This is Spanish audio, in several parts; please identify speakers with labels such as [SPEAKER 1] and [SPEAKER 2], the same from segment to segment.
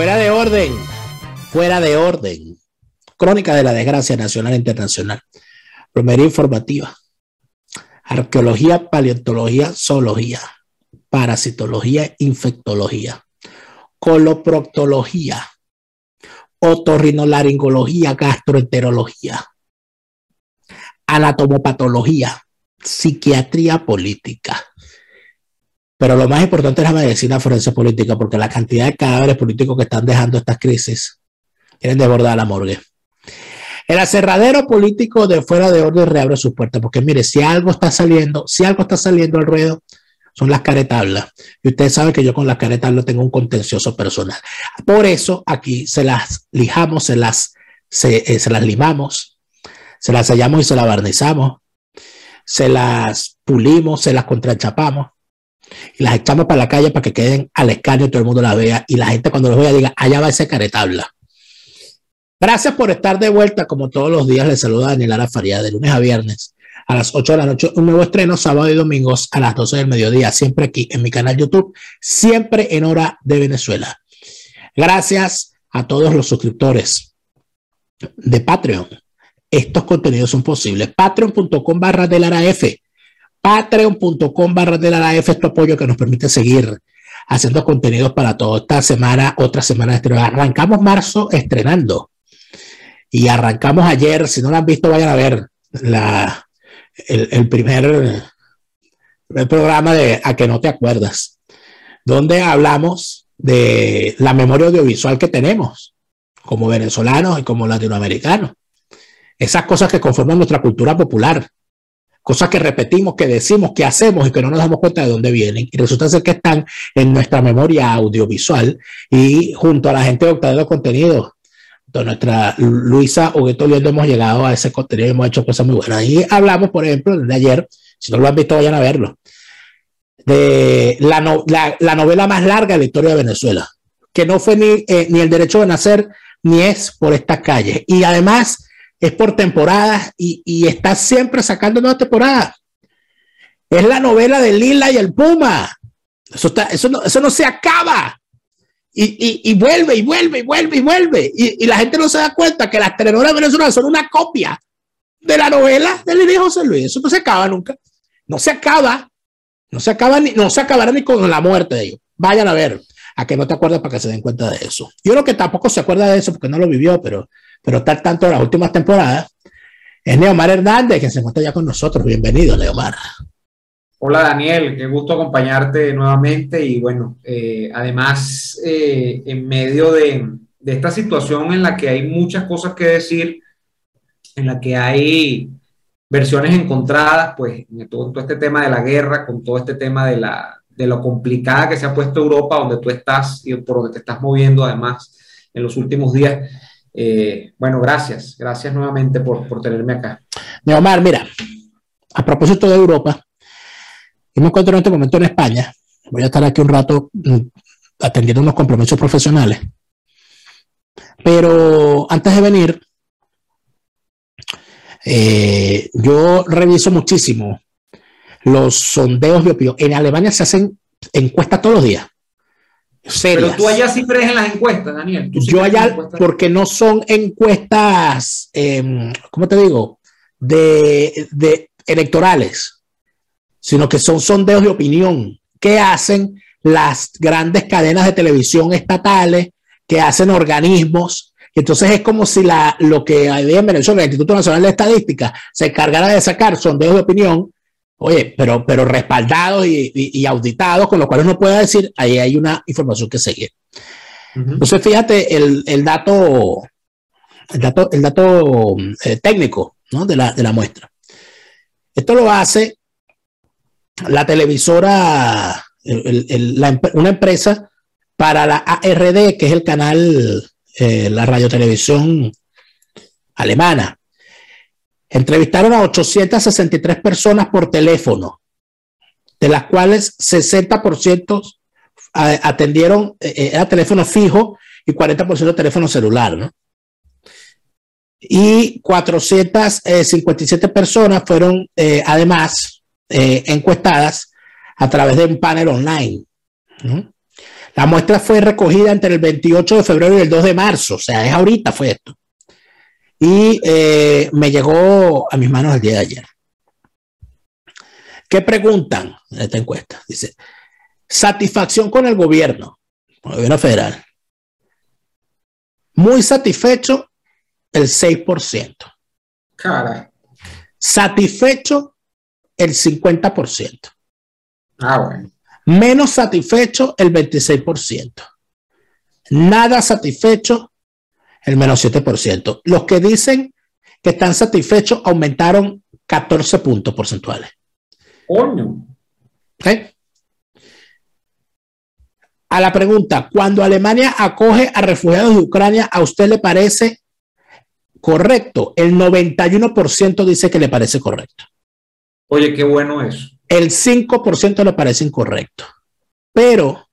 [SPEAKER 1] Fuera de orden, fuera de orden. Crónica de la desgracia nacional e internacional. Primera informativa. Arqueología, paleontología, zoología, parasitología, infectología, coloproctología, otorrinolaringología, gastroenterología, anatomopatología, psiquiatría política. Pero lo más importante es la medicina forense política, porque la cantidad de cadáveres políticos que están dejando estas crisis quieren desbordar la morgue. El aserradero político de fuera de orden reabre sus puertas, porque mire, si algo está saliendo, si algo está saliendo al ruedo, son las caretablas. Y ustedes saben que yo con las caretablas tengo un contencioso personal. Por eso aquí se las lijamos, se las, se, eh, se las limamos, se las sellamos y se las barnizamos, se las pulimos, se las contrachapamos y las echamos para la calle para que queden al escaño y todo el mundo las vea y la gente cuando los vea diga, allá va ese caretabla. Gracias por estar de vuelta. Como todos los días, les saluda Daniela Faría de lunes a viernes a las 8 de la noche. Un nuevo estreno sábado y domingos a las 12 del mediodía, siempre aquí en mi canal YouTube, siempre en hora de Venezuela. Gracias a todos los suscriptores de Patreon. Estos contenidos son posibles. Patreon.com barra de la F. Patreon.com barra de la F es tu apoyo que nos permite seguir haciendo contenidos para toda esta semana, otra semana de estreno. Arrancamos marzo estrenando y arrancamos ayer, si no lo han visto, vayan a ver la, el, primer, programa de A que no te acuerdas, donde hablamos de la memoria audiovisual que tenemos como venezolanos y como latinoamericanos. Esas cosas que conforman nuestra cultura popular, cosas que repetimos, que decimos, que hacemos y que no nos damos cuenta de dónde vienen. Y resulta ser que están en nuestra memoria audiovisual y junto a la gente de Octavio Contenido nuestra Luisa Huguetoliendo hemos llegado a ese contenido y hemos hecho cosas muy buenas. Y hablamos, por ejemplo, de ayer, si no lo han visto, vayan a verlo, de la, la, novela más larga de la historia de Venezuela, que no fue ni, eh, ni el derecho de nacer, ni es por estas calles. Y además es por temporadas y, y está siempre sacando nuevas temporadas. Es la novela de Lila y el Puma. Eso, está, eso, no, eso no se acaba. Y, vuelve y vuelve y vuelve y vuelve. Y, la gente no se da cuenta que las telenovelas venezolanas son una copia de la novela de José Luis. Eso no se acaba nunca. No se acaba. No se acaba ni, no se acabará ni con la muerte de ellos. Vayan a ver. A que no te acuerdas para que se den cuenta de eso. Yo creo que tampoco se acuerda de eso porque no lo vivió, pero, pero está tanto en las últimas temporadas. Es Neomar Hernández, que se encuentra ya con nosotros. Bienvenido, Neomar.
[SPEAKER 2] Hola Daniel, qué gusto acompañarte nuevamente y bueno, eh, además eh, en medio de, esta situación en la que hay muchas cosas que decir, en la que hay versiones encontradas, pues todo, todo este tema de la guerra, con todo este tema de, la, de lo complicada que se ha puesto Europa, donde tú estás y por donde te estás moviendo además en los últimos días. Eh, bueno, gracias, gracias nuevamente por, por tenerme acá.
[SPEAKER 1] Neomar, mira, a propósito de Europa, y me encuentro en este momento en España. Voy a estar aquí un rato mm, atendiendo unos compromisos profesionales. Pero antes de venir, eh, yo reviso muchísimo los sondeos de opinión. En Alemania se hacen encuestas todos los días.
[SPEAKER 2] Pero tú allá sí crees en las encuestas, Daniel.
[SPEAKER 1] yo allá, porque no son encuestas, eh, ¿cómo te digo? De, de electorales sino que son sondeos de opinión que hacen las grandes cadenas de televisión estatales, que hacen organismos. Entonces es como si la, lo que había en Venezuela, el Instituto Nacional de Estadística, se encargara de sacar sondeos de opinión, oye, pero, pero respaldados y, auditados, con lo cual uno puede decir, ahí hay una información que seguir. Entonces, fíjate el, el, dato, el dato, el dato eh, técnico ¿no? de, la, de la muestra. Esto lo hace la televisora, una empresa para la ARD, que es el canal, eh, la radiotelevisión alemana. Entrevistaron a 863 personas por teléfono, de las cuales 60% atendieron, eh, eh, era teléfono fijo y 40% teléfono celular, ¿no? Y 457 personas fueron además eh, encuestadas a través de un panel online. La muestra fue recogida entre el 28 de febrero y el 2 de marzo, o sea, es ahorita fue esto. Y eh, me llegó a mis manos el día de ayer. ¿Qué preguntan en esta encuesta? Dice, satisfacción con el gobierno, con el gobierno federal. Muy satisfecho, el 6%.
[SPEAKER 2] Cara.
[SPEAKER 1] Satisfecho, el 50%.
[SPEAKER 2] Ah, bueno.
[SPEAKER 1] Menos satisfecho, el 26%. Nada satisfecho, el menos 7%. Los que dicen que están satisfechos aumentaron 14 puntos porcentuales.
[SPEAKER 2] Coño.
[SPEAKER 1] ¿Ok? A la pregunta, cuando Alemania acoge a refugiados de Ucrania, ¿a usted le parece correcto? El 91% dice que le parece correcto.
[SPEAKER 2] Oye, qué bueno eso.
[SPEAKER 1] El 5% le parece incorrecto. Pero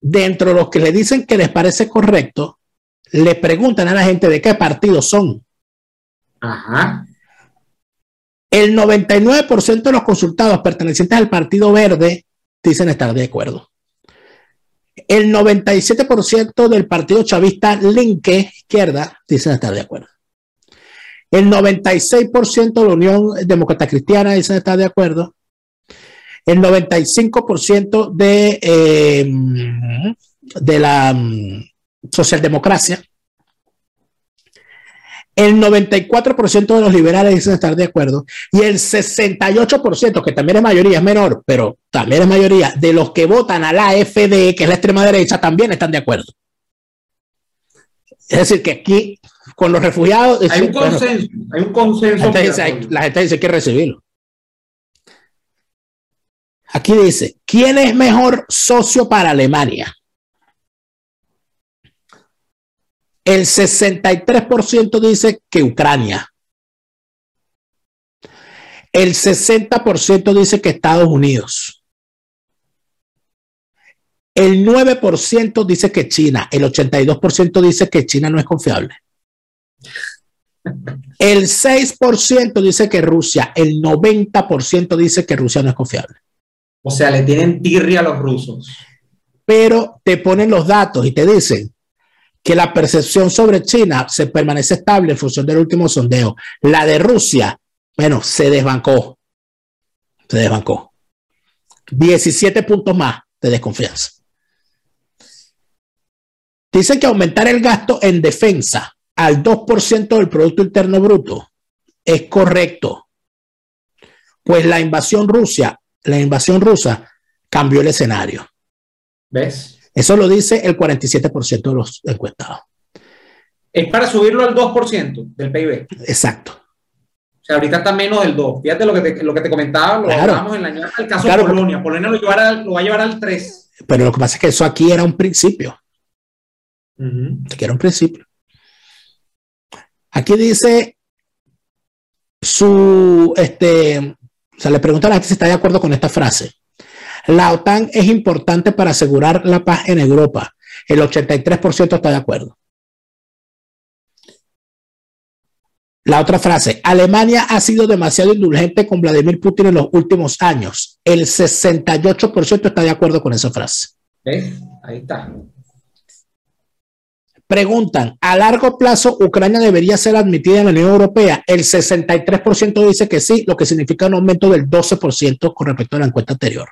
[SPEAKER 1] dentro de los que le dicen que les parece correcto, le preguntan a la gente de qué partido son.
[SPEAKER 2] Ajá.
[SPEAKER 1] El 99% de los consultados pertenecientes al Partido Verde dicen estar de acuerdo. El 97% del Partido Chavista Linke, izquierda, dicen estar de acuerdo. El 96% de la Unión Demócrata Cristiana dicen estar de acuerdo. El 95% de, eh, de la um, socialdemocracia. El 94% de los liberales dicen estar de acuerdo. Y el 68%, que también es mayoría, es menor, pero también es mayoría, de los que votan a la AFD, que es la extrema derecha, también están de acuerdo. Es decir, que aquí con los refugiados.
[SPEAKER 2] Hay un consenso, hay un consenso.
[SPEAKER 1] La gente, dice, hay, la gente dice que recibirlo. Aquí dice, ¿quién es mejor socio para Alemania? El 63% dice que Ucrania. El 60% dice que Estados Unidos. El 9% dice que China. El 82% dice que China no es confiable. El 6% dice que Rusia, el 90% dice que Rusia no es confiable.
[SPEAKER 2] O sea, le tienen tirria a los rusos.
[SPEAKER 1] Pero te ponen los datos y te dicen que la percepción sobre China se permanece estable en función del último sondeo. La de Rusia, bueno, se desbancó. Se desbancó. 17 puntos más de desconfianza. Dicen que aumentar el gasto en defensa al 2% del Producto Interno Bruto es correcto. Pues la invasión Rusia, la invasión rusa cambió el escenario.
[SPEAKER 2] ¿Ves?
[SPEAKER 1] Eso lo dice el 47% de los encuestados.
[SPEAKER 2] Es para subirlo al 2% del PIB.
[SPEAKER 1] Exacto.
[SPEAKER 2] O sea, ahorita está menos del 2. Fíjate lo que te, lo que te comentaba, lo
[SPEAKER 1] Claro.
[SPEAKER 2] hablamos en la del caso
[SPEAKER 1] Claro,
[SPEAKER 2] de Polonia. Polonia lo, llevará lo va a llevar al 3.
[SPEAKER 1] Pero lo que pasa es que eso aquí era un principio. que era un principio. Aquí dice su, este, o sea, le pregunta a la gente si está de acuerdo con esta frase. La OTAN es importante para asegurar la paz en Europa. El 83% está de acuerdo. La otra frase, Alemania ha sido demasiado indulgente con Vladimir Putin en los últimos años. El 68% está de acuerdo con esa frase.
[SPEAKER 2] ¿Ves? Ahí está.
[SPEAKER 1] Preguntan, ¿a largo plazo Ucrania debería ser admitida en la Unión Europea? El 63% dice que sí, lo que significa un aumento del 12% con respecto a la encuesta anterior.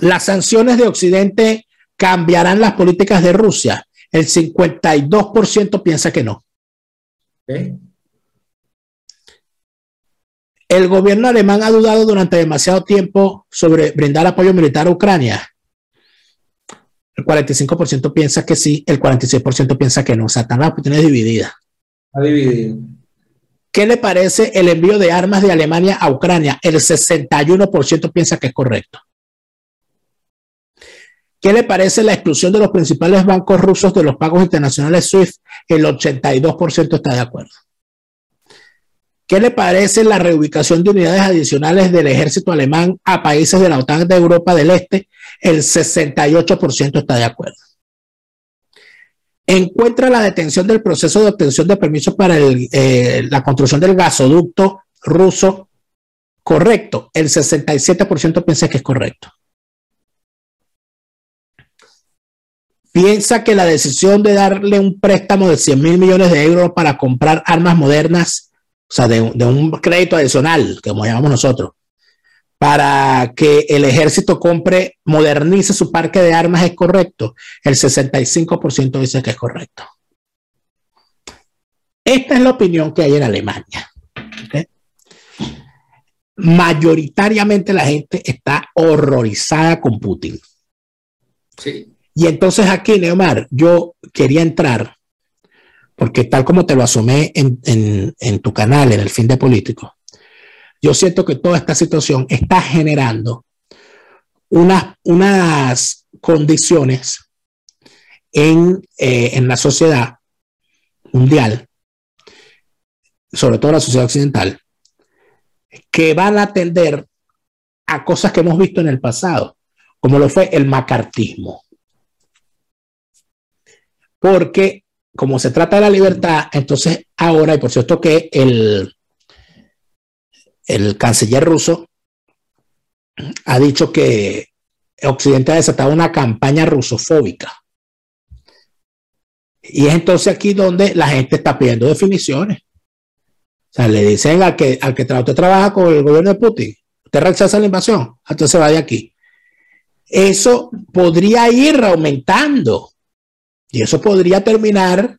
[SPEAKER 1] Las sanciones de Occidente cambiarán las políticas de Rusia. El 52% piensa que no. El gobierno alemán ha dudado durante demasiado tiempo sobre brindar apoyo militar a Ucrania. El 45% piensa que sí, el 46% piensa que no. O sea, están las opiniones divididas.
[SPEAKER 2] Está dividido.
[SPEAKER 1] ¿Qué le parece el envío de armas de Alemania a Ucrania? El 61% piensa que es correcto. ¿Qué le parece la exclusión de los principales bancos rusos de los pagos internacionales SWIFT? El 82% está de acuerdo. ¿Qué le parece la reubicación de unidades adicionales del ejército alemán a países de la OTAN de Europa del Este? El 68% está de acuerdo. Encuentra la detención del proceso de obtención de permisos para eh, la construcción del gasoducto ruso correcto. El 67% piensa que es correcto. Piensa que la decisión de darle un préstamo de 100 mil millones de euros para comprar armas modernas, o sea, de, un crédito adicional, como llamamos nosotros, para que el ejército compre, modernice su parque de armas es correcto. El 65% dice que es correcto. Esta es la opinión que hay en Alemania. Mayoritariamente la gente está horrorizada con Putin. Sí. Y entonces aquí, Neomar, yo quería entrar, porque tal como te lo asomé en, tu canal, en el fin de político, yo siento que toda esta situación está generando unas, unas condiciones en, eh, en la sociedad mundial, sobre todo la sociedad occidental, que van a atender a cosas que hemos visto en el pasado, como lo fue el macartismo porque como se trata de la libertad, entonces ahora, y por cierto que el, el canciller ruso ha dicho que Occidente ha desatado una campaña rusofóbica. Y es entonces aquí donde la gente está pidiendo definiciones. O sea, le dicen al que, al que usted trabaja con el gobierno de Putin, usted rechaza la invasión, entonces vaya aquí. Eso podría ir aumentando y eso podría terminar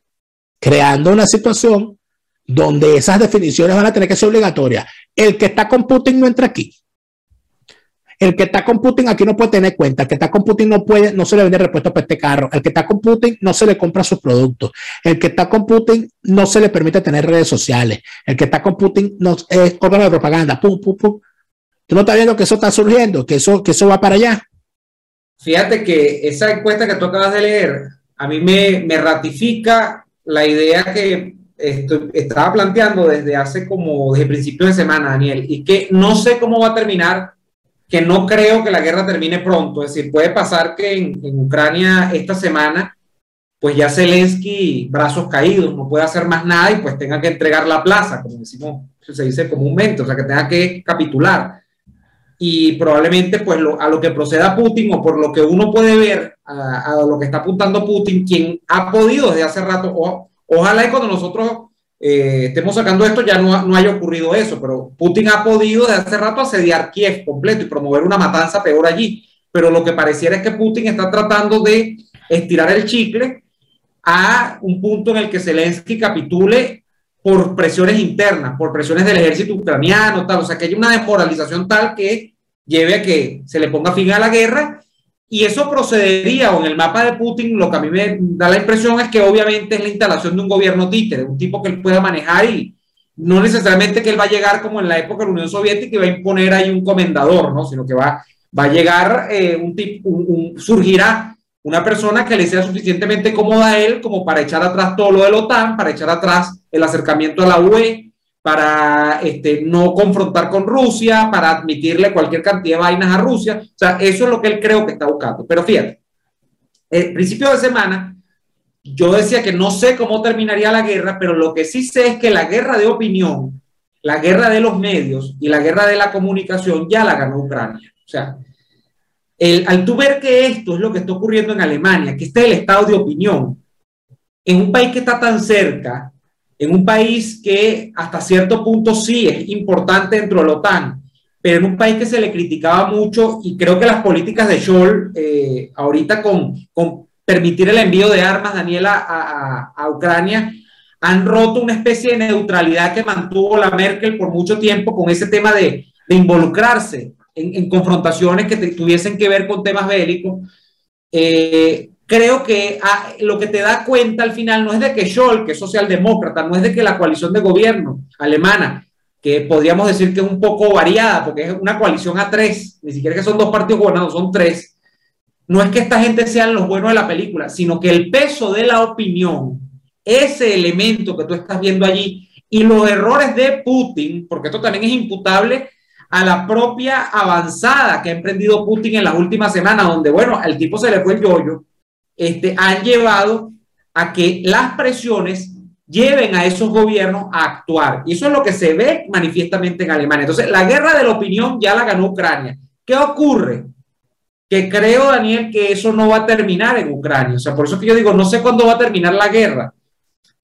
[SPEAKER 1] creando una situación donde esas definiciones van a tener que ser obligatorias. El que está con Putin no entra aquí. El que está con Putin aquí no puede tener cuenta. El que está con Putin no puede, no se le vende repuesto para este carro. El que está con Putin no se le compra sus productos. El que está con Putin no se le permite tener redes sociales. El que está con Putin no es órgano de propaganda. Pum, pum, pum. Tú no estás viendo que eso está surgiendo, que eso, que eso va para allá.
[SPEAKER 2] Fíjate que esa encuesta que tú acabas de leer a mí me, ratifica la idea que estaba planteando desde hace como, desde principios de semana, Daniel, y que no sé cómo va a terminar, que no creo que la guerra termine pronto, es decir, puede pasar que en, Ucrania esta semana, pues ya Zelensky, brazos caídos, no puede hacer más nada y pues tenga que entregar la plaza, como decimos, se dice comúnmente, o sea, que tenga que capitular y probablemente pues a lo que proceda Putin o por lo que uno puede ver a, lo que está apuntando Putin, quien ha podido desde hace rato, ojalá y cuando nosotros eh, estemos sacando esto ya no, no, haya ocurrido eso, pero Putin ha podido desde hace rato asediar Kiev completo y promover una matanza peor allí, pero lo que pareciera es que Putin está tratando de estirar el chicle a un punto en el que Zelensky capitule por presiones internas, por presiones del ejército ucraniano, tal, o sea, que hay una desmoralización tal que lleve a que se le ponga fin a la guerra y eso procedería, o en el mapa de Putin, lo que a mí me da la impresión es que obviamente es la instalación de un gobierno títere, un tipo que él pueda manejar y no necesariamente que él va a llegar como en la época de la Unión Soviética y va a imponer ahí un comendador, ¿no? sino que va, va a llegar eh, un tipo, un, surgirá una persona que le sea suficientemente cómoda a él como para echar atrás todo lo de la OTAN, para echar atrás el acercamiento a la UE, para este, no confrontar con Rusia, para admitirle cualquier cantidad de vainas a Rusia. O sea, eso es lo que él creo que está buscando. Pero fíjate, el principio de semana, yo decía que no sé cómo terminaría la guerra, pero lo que sí sé es que la guerra de opinión, la guerra de los medios y la guerra de la comunicación ya la ganó Ucrania. O sea, al tú ver que esto es lo que está ocurriendo en Alemania, que este es el estado de opinión, en un país que está tan cerca, en un país que hasta cierto punto sí es importante dentro de la OTAN, pero en un país que se le criticaba mucho y creo que las políticas de Scholz, eh, ahorita con, con, permitir el envío de armas, Daniela, a, a, Ucrania, han roto una especie de neutralidad que mantuvo la Merkel por mucho tiempo con ese tema de involucrarse en, confrontaciones que tuviesen que ver con temas bélicos, eh, creo que ah, lo que te da cuenta al final no es de que Scholz, que es socialdemócrata, no es de que la coalición de gobierno alemana, que podríamos decir que es un poco variada, porque es una coalición a tres, ni siquiera que son dos partidos gobernados, son tres, no es que esta gente sean los buenos de la película, sino que el peso de la opinión, ese elemento que tú estás viendo allí, y los errores de Putin, porque esto también es imputable a la propia avanzada que ha emprendido Putin en las últimas semanas, donde, bueno, al tipo se le fue el yoyo, este, han llevado a que las presiones lleven a esos gobiernos a actuar. Y eso es lo que se ve manifiestamente en Alemania. Entonces, la guerra de la opinión ya la ganó Ucrania. ¿Qué ocurre? que creo, Daniel, que eso no va a terminar en Ucrania. O sea, por eso que yo digo, no sé cuándo va a terminar la guerra,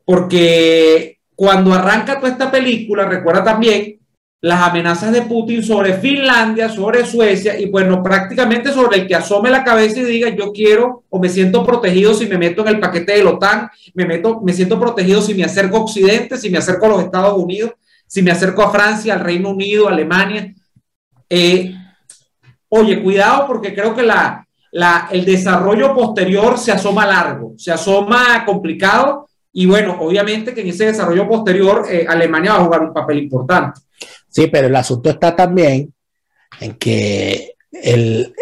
[SPEAKER 2] porque cuando arranca toda esta película, recuerda también las amenazas de Putin sobre Finlandia, sobre Suecia y bueno, prácticamente sobre el que asome la cabeza y diga yo quiero o me siento protegido si me meto en el paquete de la OTAN, me, meto, me siento protegido si me acerco a Occidente, si me acerco a los Estados Unidos, si me acerco a Francia, al Reino Unido, a Alemania. Eh, oye, cuidado porque creo que la, el desarrollo posterior se asoma largo, se asoma complicado y bueno, obviamente que en ese desarrollo posterior eh, Alemania va a jugar un papel importante.
[SPEAKER 1] Sí, pero el asunto está también en que el,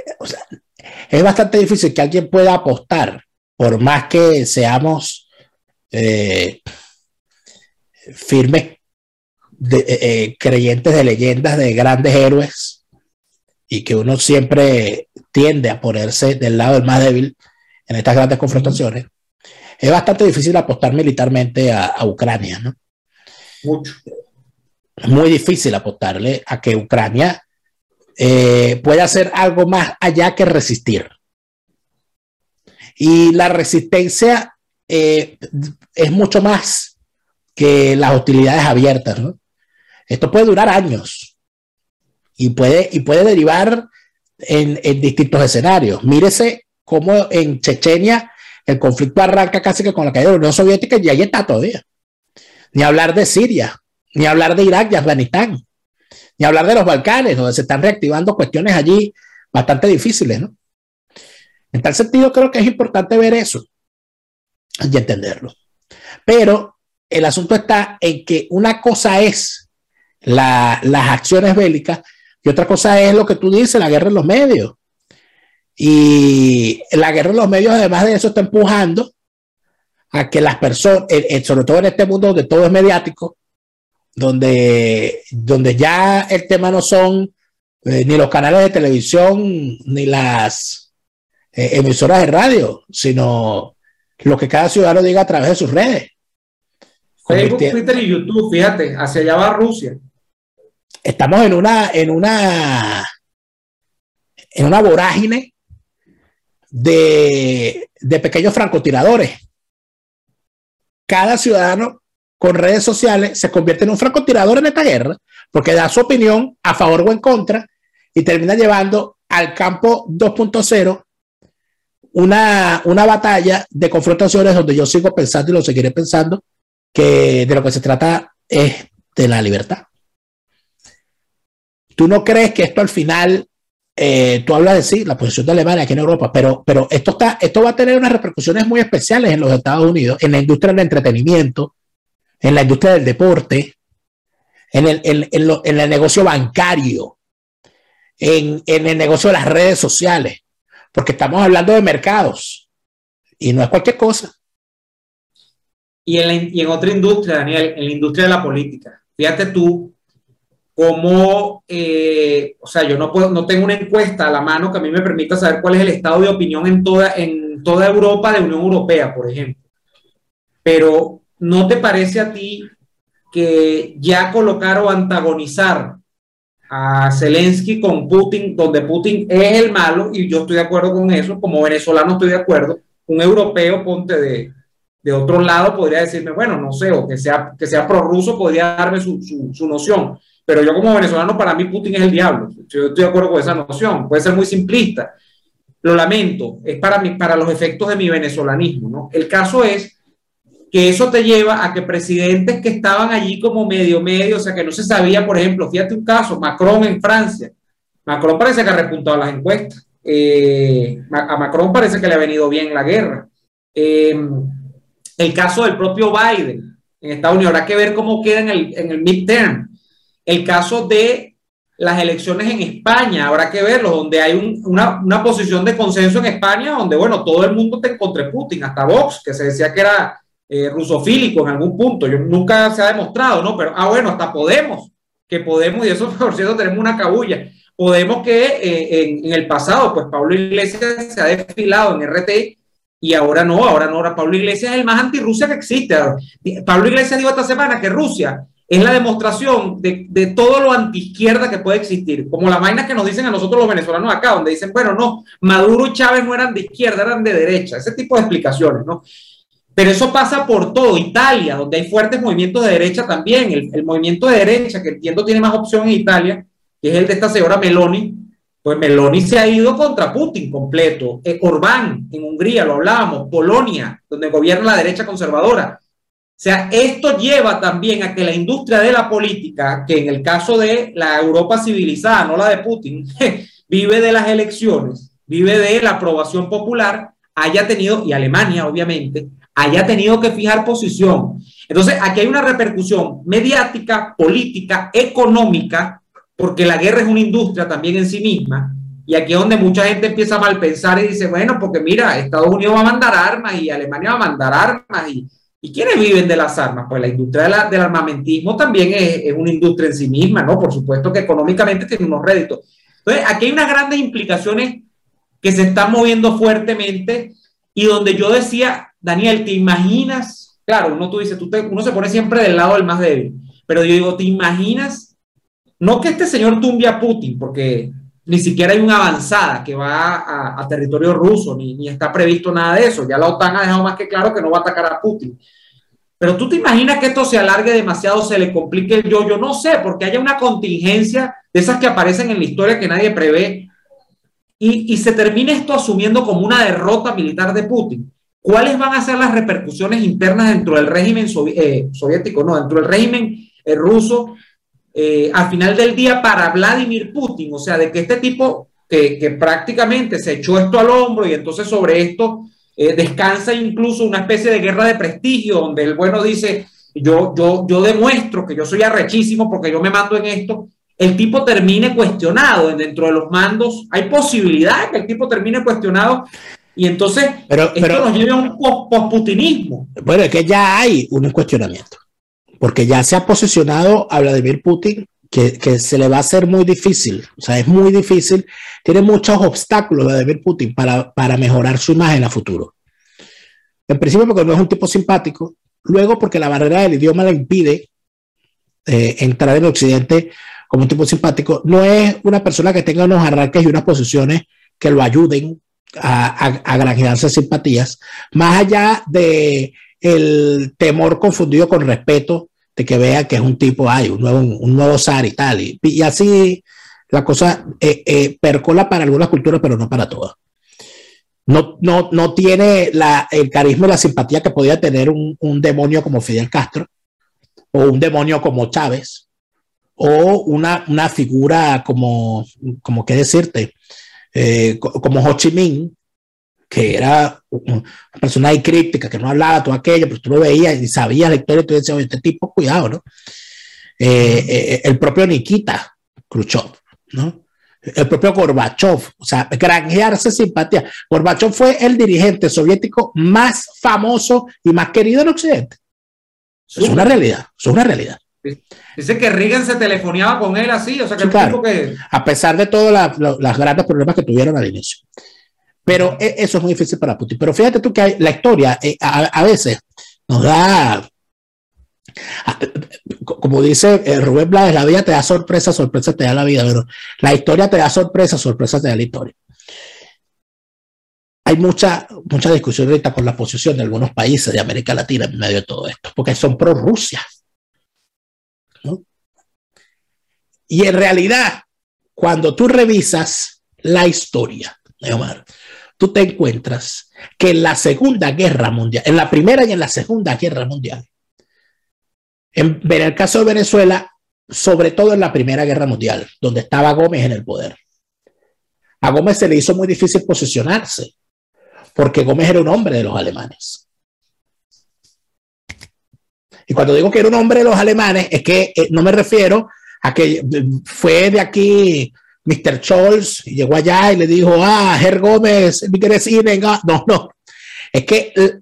[SPEAKER 1] es bastante difícil que alguien pueda apostar, por más que seamos eh, firmes de, eh, eh, creyentes de leyendas de grandes héroes y que uno siempre tiende a ponerse del lado del más débil en estas grandes confrontaciones, es bastante difícil apostar militarmente a, a Ucrania, ¿no?
[SPEAKER 2] Mucho
[SPEAKER 1] muy difícil apostarle a que Ucrania eh, pueda hacer algo más allá que resistir. Y la resistencia eh, es mucho más que las hostilidades abiertas. Esto puede durar años y puede, y puede derivar en, en distintos escenarios. Mírese cómo en Chechenia el conflicto arranca casi que con la caída de la Unión Soviética y ahí está todavía. Ni hablar de Siria, ni hablar de Irak y Afganistán, ni hablar de los Balcanes, donde se están reactivando cuestiones allí bastante difíciles, ¿no? En tal sentido, creo que es importante ver eso y entenderlo. Pero el asunto está en que una cosa es las acciones bélicas y otra cosa es lo que tú dices, la guerra en los medios. Y la guerra en los medios, además de eso, está empujando a que las personas, sobre todo en este mundo donde todo es mediático, donde, donde ya el tema no son eh, ni los canales de televisión ni las eh, emisoras de radio, sino lo que cada ciudadano diga a través de sus redes.
[SPEAKER 2] Facebook, Twitter y YouTube, fíjate, hacia allá va Rusia.
[SPEAKER 1] Estamos en una, en una, en una vorágine de, de pequeños francotiradores. Cada ciudadano con redes sociales se convierte en un francotirador en esta guerra, porque da su opinión a favor o en contra y termina llevando al campo 2.0 una, una batalla de confrontaciones donde yo sigo pensando y lo seguiré pensando que de lo que se trata es de la libertad. ¿Tú no crees que esto al final, eh, tú hablas de sí, la posición de Alemania aquí en Europa, pero, pero esto, está, esto va a tener unas repercusiones muy especiales en los Estados Unidos, en la industria del entretenimiento, en la industria del deporte, en el, en, el negocio bancario, en, el negocio de las redes sociales, porque estamos hablando de mercados y no es cualquier cosa.
[SPEAKER 2] Y en, y en otra industria, Daniel, en la industria de la política. Fíjate tú cómo, eh, o sea, yo no, puedo, no tengo una encuesta a la mano que a mí me permita saber cuál es el estado de opinión en toda, en toda Europa de Unión Europea, por ejemplo. Pero ¿no te parece a ti que ya colocar o antagonizar a Zelensky con Putin, donde Putin es el malo, y yo estoy de acuerdo con eso, como venezolano estoy de acuerdo, un europeo, ponte de, de otro lado, podría decirme, bueno, no sé, o que sea, que sea prorruso, podría darme su, su, noción, pero yo como venezolano, para mí Putin es el diablo, yo estoy de acuerdo con esa noción, puede ser muy simplista, lo lamento, es para, mí, para los efectos de mi venezolanismo, ¿no? El caso es que eso te lleva a que presidentes que estaban allí como medio medio, o sea, que no se sabía, por ejemplo, fíjate un caso, Macron en Francia. Macron parece que ha repuntado las encuestas. Eh, a Macron parece que le ha venido bien la guerra. Eh, el caso del propio Biden en Estados Unidos, habrá que ver cómo queda en el, en el midterm. El caso de las elecciones en España, habrá que verlo, donde hay una, una, posición de consenso en España, donde, bueno, todo el mundo está contra Putin, hasta Vox, que se decía que era eh, rusofílico en algún punto. Yo, nunca se ha demostrado, ¿no? Pero, ah, bueno, hasta Podemos, que Podemos, y eso por cierto tenemos una cabulla. Podemos que eh, en, el pasado, pues Pablo Iglesias se ha desfilado en RT y ahora no, ahora no, ahora Pablo Iglesias es el más anti-Rusia que existe. Pablo Iglesias dijo esta semana que Rusia es la demostración de, de, todo lo antiizquierda que puede existir, como las vainas que nos dicen a nosotros los venezolanos acá, donde dicen, bueno, no, Maduro y Chávez no eran de izquierda, eran de derecha, ese tipo de explicaciones, ¿no? Pero eso pasa por todo, Italia, donde hay fuertes movimientos de derecha también, el, movimiento de derecha, que entiendo tiene más opción en Italia, que es el de esta señora Meloni, pues Meloni se ha ido contra Putin completo. Eh, Orbán en Hungría, lo hablábamos, Polonia, donde gobierna la derecha conservadora. O sea, esto lleva también a que la industria de la política, que en el caso de la Europa civilizada, no la de Putin, vive de las elecciones, vive de la aprobación popular, haya tenido, y Alemania obviamente, haya tenido que fijar posición. Entonces, aquí hay una repercusión mediática, política, económica, porque la guerra es una industria también en sí misma. Y aquí es donde mucha gente empieza a malpensar y dice, bueno, porque mira, Estados Unidos va a mandar armas y Alemania va a mandar armas. ¿Y, ¿y quiénes viven de las armas? Pues la industria del armamentismo también es, es, una industria en sí misma, ¿no? Por supuesto que económicamente tiene unos réditos. Entonces, aquí hay unas grandes implicaciones que se están moviendo fuertemente y donde yo decía, Daniel, ¿te imaginas? Claro, uno tú dices, tú te, uno se pone siempre del lado del más débil, pero yo digo, ¿te imaginas no que este señor tumbe a Putin, porque ni siquiera hay una avanzada que va a, territorio ruso, ni, ni, está previsto nada de eso. Ya la OTAN ha dejado más que claro que no va a atacar a Putin. Pero tú te imaginas que esto se alargue demasiado, se le complique el yo, yo no sé, porque haya una contingencia de esas que aparecen en la historia que nadie prevé y, y se termine esto asumiendo como una derrota militar de Putin. ¿Cuáles van a ser las repercusiones internas dentro del régimen eh, soviético, no, dentro del régimen eh, ruso eh, al final del día para Vladimir Putin, o sea, de que este tipo que, que prácticamente se echó esto al hombro y entonces sobre esto eh, descansa incluso una especie de guerra de prestigio, donde el bueno dice, yo, yo, yo demuestro que yo soy arrechísimo porque yo me mando en esto, el tipo termine cuestionado. Dentro de los mandos, hay posibilidad de que el tipo termine cuestionado y entonces
[SPEAKER 1] pero,
[SPEAKER 2] esto nos lleva a un posputinismo.
[SPEAKER 1] Bueno, es que ya hay un cuestionamiento porque ya se ha posicionado a Vladimir Putin que, que, se le va a hacer muy difícil, o sea, es muy difícil, tiene muchos obstáculos Vladimir Putin para, para mejorar su imagen a futuro. En principio porque no es un tipo simpático, luego porque la barrera del idioma le impide eh, entrar en Occidente como un tipo simpático, no es una persona que tenga unos arranques y unas posiciones que lo ayuden a, a, a granjearse simpatías, más allá de el temor confundido con respeto de que vea que es un tipo, hay un nuevo, un nuevo zar y tal. Y, así la cosa eh, eh, percola para algunas culturas, pero no para todas. No, no, no tiene la, el carisma y la simpatía que podía tener un, un, demonio como Fidel Castro, o un demonio como Chávez, o una, una figura como, como qué decirte, eh, como Ho Chi Minh, que era una persona ahí crítica, que no hablaba todo aquello, pero tú lo veías y sabías la historia y tú decías, oye, este tipo, cuidado, ¿no? Eh, eh, el propio Nikita Khrushchev, ¿no? El propio Gorbachev, o sea, granjearse simpatía. Gorbachev fue el dirigente soviético más famoso y más querido en Occidente. Es una realidad, es una realidad.
[SPEAKER 2] Dice que Reagan se telefoneaba con él así, o sea, que,
[SPEAKER 1] sí, claro. que... A pesar de todos los grandes problemas que tuvieron al inicio. Pero e, eso es muy difícil para Putin. Pero fíjate tú que hay, la historia eh, a, a, veces nos da, como dice eh, Rubén Blades, la vida te da sorpresa, sorpresa te da la vida, pero la historia te da sorpresa, sorpresa te da la historia. Hay mucha, mucha discusión ahorita con la posición de algunos países de América Latina en medio de todo esto, porque son pro Rusia. ¿no? Y en realidad, cuando tú revisas la historia, tú te encuentras que en la Segunda Guerra Mundial, en la Primera y en la Segunda Guerra Mundial, en, en el caso de Venezuela, sobre todo en la Primera Guerra Mundial, donde estaba Gómez en el poder, a Gómez se le hizo muy difícil posicionarse, porque Gómez era un hombre de los alemanes. Y cuando digo que era un hombre de los alemanes, es que eh, no me refiero a que fue de aquí Mr. Scholz llegó allá y le dijo, ah, Herr Gómez, no, no, es que eh,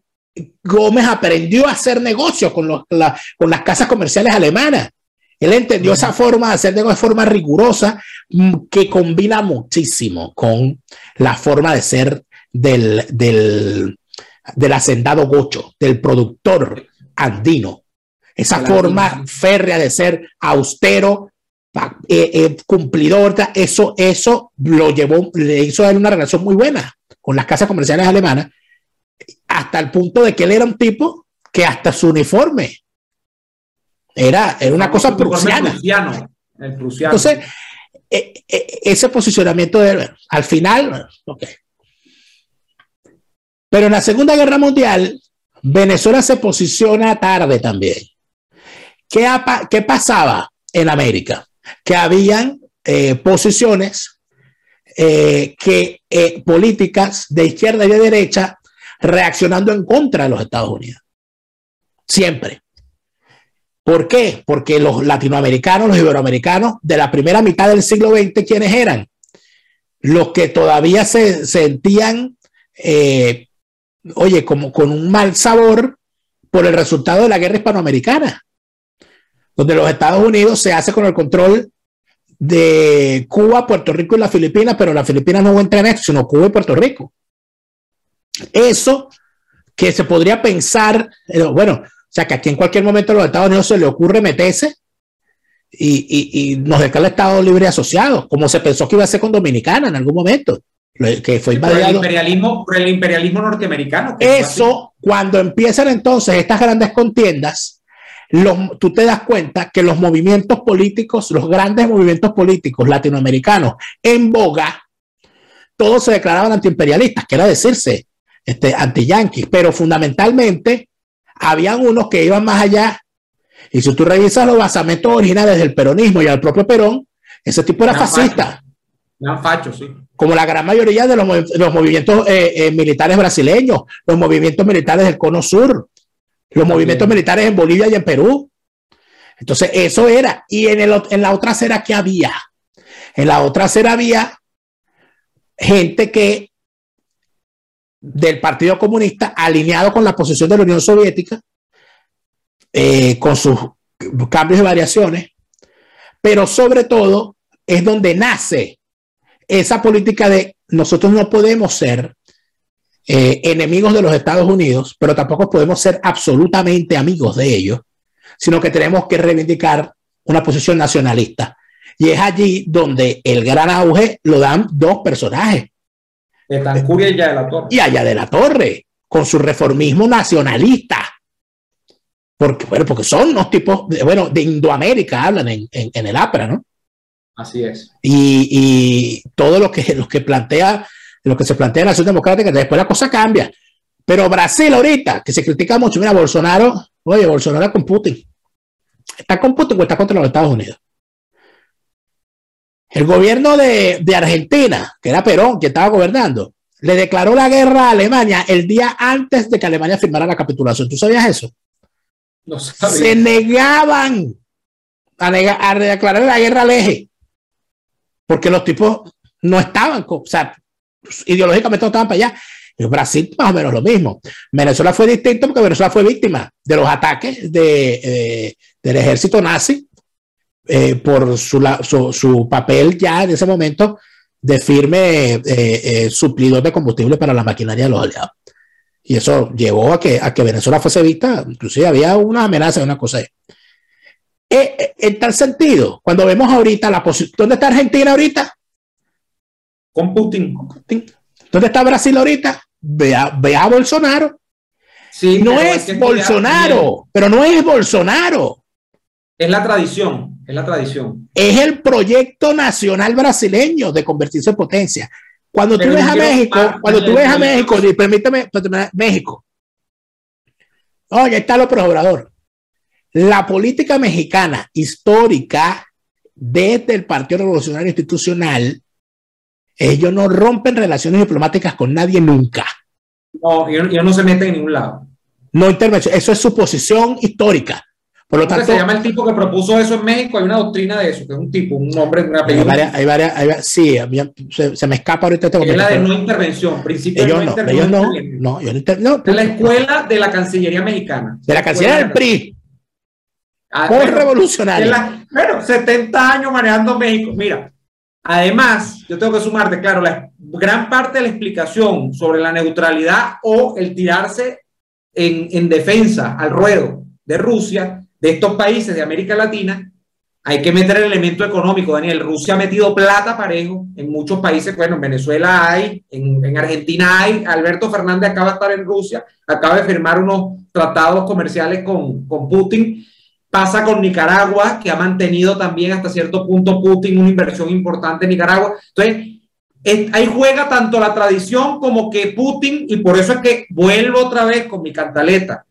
[SPEAKER 1] Gómez aprendió a hacer negocios con, los, la, con las casas comerciales alemanas. Él entendió esa forma de hacer negocio de forma rigurosa mm, que combina muchísimo con la forma de ser del, del, del hacendado gocho, del productor andino, esa forma férrea de ser austero, eh, eh, cumplidor, eso, eso lo llevó, le hizo a él una relación muy buena con las casas comerciales alemanas, hasta el punto de que él era un tipo que hasta su uniforme era, era una cosa prusiana. Entonces, eh, ese posicionamiento de al final, ok. Pero en la Segunda Guerra Mundial, Venezuela se posiciona tarde también. ¿Qué, pasaba en América? que habían eh, posiciones eh, que eh, políticas de izquierda y de derecha reaccionando en contra de los Estados Unidos. Siempre. ¿Por qué? Porque los latinoamericanos, los iberoamericanos de la primera mitad del siglo XX, ¿quiénes eran? Los que todavía se sentían, oye, como con un mal sabor por el resultado de la guerra hispanoamericana donde los Estados Unidos se hace con el control de Cuba, Puerto Rico y las Filipinas, pero las Filipinas no entran en esto, sino Cuba y Puerto Rico. Eso que se podría pensar, eh, bueno, o sea, que aquí en cualquier momento a los Estados Unidos se le ocurre meterse y, nos declara el Estado libre asociado, como se pensó que iba a ser con Dominicana en algún momento, que fue
[SPEAKER 2] invadido. Por el imperialismo, por el imperialismo norteamericano.
[SPEAKER 1] Eso, cuando empiezan entonces estas grandes contiendas, tú te das cuenta que los movimientos políticos, los grandes movimientos políticos latinoamericanos en boga, todos se declaraban antiimperialistas, que era decirse este, anti-yanquis, pero fundamentalmente habían unos que iban más allá. Y si tú revisas los basamentos originales del peronismo y al propio Perón, ese tipo era fascista.
[SPEAKER 2] Facho, sí.
[SPEAKER 1] Como la gran mayoría de los, movimientos eh, eh, militares brasileños, los movimientos militares del Cono Sur, los movimientos militares en Bolivia y en Perú. Entonces, eso era. Y en, el, en la otra acera, ¿qué había? En la otra acera había gente que del Partido Comunista alineado con la posición de la Unión Soviética, eh, con sus cambios y variaciones, pero sobre todo es donde nace esa política de nosotros no podemos ser eh, enemigos de los Estados Unidos, pero tampoco podemos ser absolutamente amigos de ellos, sino que tenemos que reivindicar una posición nacionalista. Y es allí donde el gran auge lo dan dos personajes.
[SPEAKER 2] y allá de la Torre.
[SPEAKER 1] Y allá de la Torre, con su reformismo nacionalista. Porque, bueno, porque son unos tipos, de, bueno, de Indoamérica hablan en, en, el APRA, ¿no?
[SPEAKER 2] Así es.
[SPEAKER 1] Y, y todo lo que, lo que plantea lo que se plantea en la Acción Democrática, después la cosa cambia. Pero Brasil ahorita, que se critica mucho, mira, Bolsonaro, oye, Bolsonaro con Putin. ¿Está con Putin o está contra los Estados Unidos? El gobierno de, Argentina, que era Perón, que estaba gobernando, le declaró la guerra a Alemania el día antes de que Alemania firmara la capitulación. ¿Tú sabías eso?
[SPEAKER 2] No
[SPEAKER 1] Se negaban a, a declarar la guerra al eje, porque los tipos no estaban, o sea, ideológicamente no estaban para allá. En Brasil más o menos lo mismo. Venezuela fue distinto porque Venezuela fue víctima de los ataques de, eh, del ejército nazi eh, por su, su, papel ya en ese momento de firme eh, suplidor de combustible para la maquinaria de los aliados. Y eso llevó a que, a que Venezuela fuese vista, inclusive había una amenaza, una cosa. en tal sentido, cuando vemos ahorita la posición, ¿dónde está Argentina ahorita?
[SPEAKER 2] Con Putin.
[SPEAKER 1] ¿Dónde está Brasil ahorita? Ve a, Bolsonaro. Sí, no es, Bolsonaro, pero no es Bolsonaro.
[SPEAKER 2] Es la tradición, es la tradición.
[SPEAKER 1] Es el proyecto nacional brasileño de convertirse en potencia. Cuando tú ves a México, cuando tú ves a México, y permíteme, México. Oye, está López Obrador. La política mexicana histórica desde el Partido Revolucionario Institucional ellos no rompen relaciones diplomáticas con nadie nunca.
[SPEAKER 2] No, ellos, no se meten en ningún lado.
[SPEAKER 1] No intervención, eso es su posición histórica. Por lo tanto,
[SPEAKER 2] se llama el tipo que propuso eso en México? Hay una doctrina de eso, que es un tipo, un hombre, una
[SPEAKER 1] apellido. Hay varias, hay varias, sí, se, me escapa ahorita
[SPEAKER 2] este Es la de no intervención, principio
[SPEAKER 1] ellos
[SPEAKER 2] de
[SPEAKER 1] no, intervención. Ellos no, no, yo no,
[SPEAKER 2] De la escuela de la Cancillería Mexicana.
[SPEAKER 1] De la Cancillería del PRI. Ah, revolucionario.
[SPEAKER 2] bueno, 70 años manejando México. Mira, Además, yo tengo que sumarte, claro, la gran parte de la explicación sobre la neutralidad o el tirarse en, defensa al ruedo de Rusia de estos países de América Latina, hay que meter el elemento económico, Daniel. Rusia ha metido plata parejo en muchos países. Bueno, en Venezuela hay, en, Argentina hay. Alberto Fernández acaba de estar en Rusia, acaba de firmar unos tratados comerciales con, con Putin. Pasa con Nicaragua, que ha mantenido también hasta cierto punto Putin una inversión importante en Nicaragua. Entonces, ahí juega tanto la tradición como que Putin, y por eso es que vuelvo otra vez con mi cantaleta.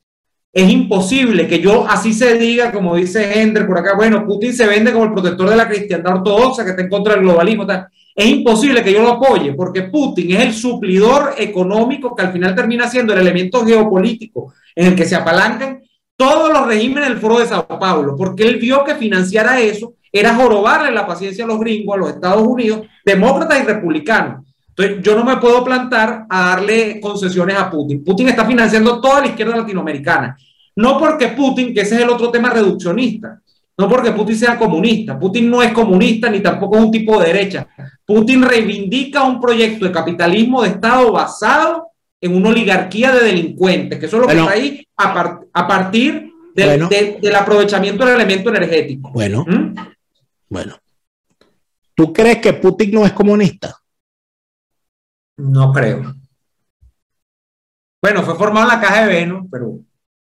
[SPEAKER 2] Es imposible que yo así se diga, como dice Hendrik por acá, bueno, Putin se vende como el protector de la cristiandad ortodoxa que está en contra del globalismo. Es imposible que yo lo apoye porque Putin es el suplidor económico que al final termina siendo el elemento geopolítico en el que se apalancan todos los regímenes del Foro de Sao Paulo, porque él vio que financiara eso era jorobarle la paciencia a los gringos, a los Estados Unidos, demócratas y republicanos. Entonces, yo no me puedo plantar a darle concesiones a Putin. Putin está financiando toda la izquierda latinoamericana. No porque Putin, que ese es el otro tema reduccionista, no porque Putin sea comunista. Putin no es comunista ni tampoco es un tipo de derecha. Putin reivindica un proyecto de capitalismo de Estado basado en una oligarquía de delincuentes, que eso es lo que está ahí a, partir del aprovechamiento del elemento energético.
[SPEAKER 1] Bueno, ¿Mm? Bueno, ¿tú crees que Putin no es comunista?
[SPEAKER 2] No creo. Bueno, fue formado en la caja de Venus, pero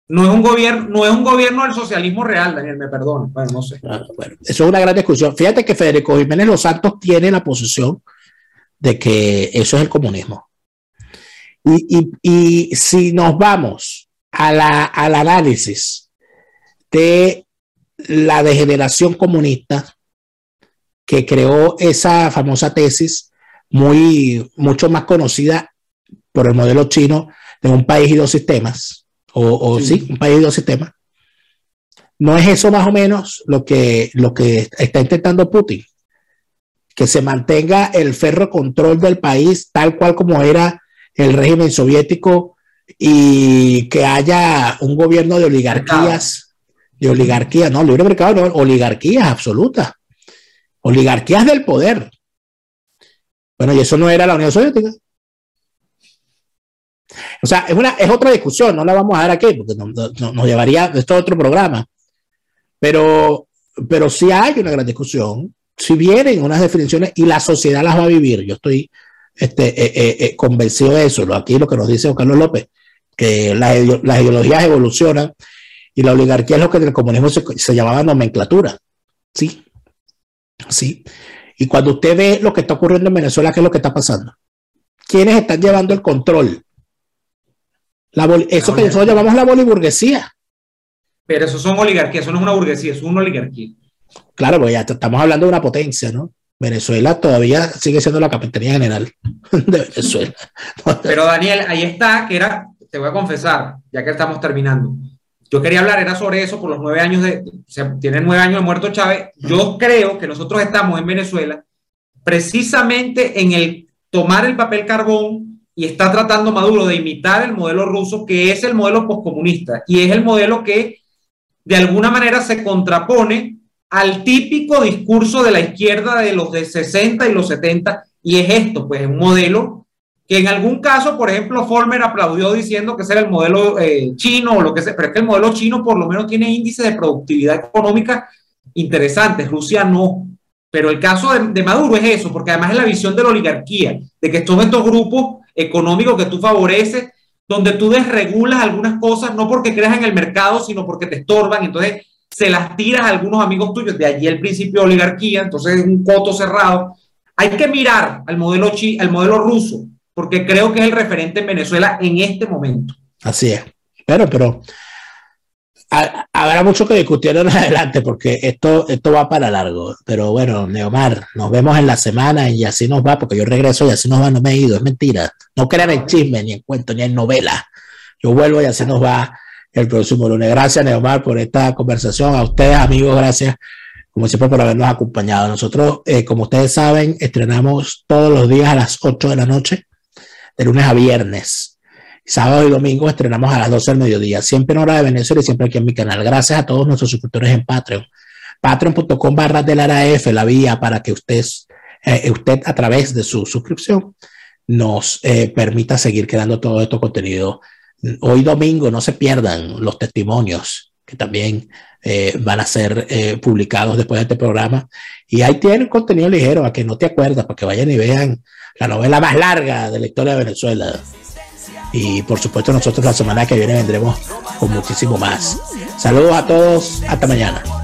[SPEAKER 2] no es un gobierno, no es un gobierno del socialismo real, Daniel, me perdona. Bueno, no sé.
[SPEAKER 1] Ah, bueno, eso es una gran discusión. Fíjate que Federico Jiménez Los Santos tiene la posición de que eso es el comunismo. Y, y si nos vamos a la, al análisis de la degeneración comunista, que creó esa famosa tesis muy, mucho más conocida por el modelo chino de un país y dos sistemas, o, sí. un país y dos sistemas. ¿No es eso más o menos lo que, lo que está intentando Putin? Que se mantenga el ferro control del país tal cual como era el régimen soviético y que haya un gobierno de oligarquías, de oligarquía, no, libre mercado, no, oligarquías absolutas oligarquías del poder. Bueno, y eso no era la Unión Soviética. O sea, es, una, es otra discusión, no la vamos a dar aquí, porque nos llevaría, esto a otro programa. Pero, pero sí hay una gran discusión, si vienen unas definiciones y la sociedad las va a vivir. Yo estoy este, eh, eh, eh, convencido de eso. Aquí lo que nos dice Carlos López, que las, ideologías evolucionan y la oligarquía es lo que en el comunismo se, se llamaba nomenclatura. Sí, ¿sí? Y cuando usted ve lo que está ocurriendo en Venezuela, ¿qué es lo que está pasando? ¿Quiénes están llevando el control? eso que nosotros llamamos la boliburguesía.
[SPEAKER 2] Pero eso son oligarquías, eso no es una burguesía, es una oligarquía.
[SPEAKER 1] Claro, pues ya estamos hablando de una potencia, ¿no? Venezuela todavía sigue siendo la capitanía general de Venezuela.
[SPEAKER 2] Pero Daniel, ahí está, que era, te voy a confesar, ya que estamos terminando, yo quería hablar, era sobre eso, por los nueve años de, tiene nueve años de muerto Chávez. Yo creo que nosotros estamos en Venezuela precisamente en el tomar el papel carbón y está tratando Maduro de imitar el modelo ruso, que es el modelo postcomunista y es el modelo que de alguna manera se contrapone al típico discurso de la izquierda de los de 60 y los 70, y es esto, pues un modelo que en algún caso, por ejemplo, Former aplaudió diciendo que ese el modelo eh, chino o lo que sea, pero es que el modelo chino por lo menos tiene índices de productividad económica interesantes, Rusia no. Pero el caso de, Maduro es eso, porque además es la visión de la oligarquía, de que son estos grupos económicos que tú favoreces, donde tú desregulas algunas cosas, no porque creas en el mercado, sino porque te estorban, entonces se las tiras a algunos amigos tuyos, de allí el principio de oligarquía, entonces es un coto cerrado. Hay que mirar al modelo, chi, al modelo ruso, porque creo que es el referente en Venezuela en este momento.
[SPEAKER 1] Así es. Pero, pero habrá mucho que discutir en adelante porque esto, esto va para largo. Pero bueno, Neomar, nos vemos en la semana y así nos va, porque yo regreso y así nos va, no me he ido, es mentira. No crean en chisme, ni en cuento, ni en novela. Yo vuelvo y así nos va el próximo lunes. Gracias, Neomar, por esta conversación. A ustedes, amigos, gracias, como siempre, por habernos acompañado. Nosotros, eh, como ustedes saben, estrenamos todos los días a las 8 de la noche de lunes a viernes. Sábado y domingo estrenamos a las 12 del mediodía, siempre en hora de Venezuela y siempre aquí en mi canal. Gracias a todos nuestros suscriptores en Patreon. Patreon.com barra del F, la vía para que usted, eh, usted a través de su suscripción nos eh, permita seguir creando todo este contenido. Hoy domingo, no se pierdan los testimonios que también eh, van a ser eh, publicados después de este programa. Y ahí tienen contenido ligero, a que no te acuerdas, para que vayan y vean la novela más larga de la historia de Venezuela. Y por supuesto nosotros la semana que viene vendremos con muchísimo más. Saludos a todos, hasta mañana.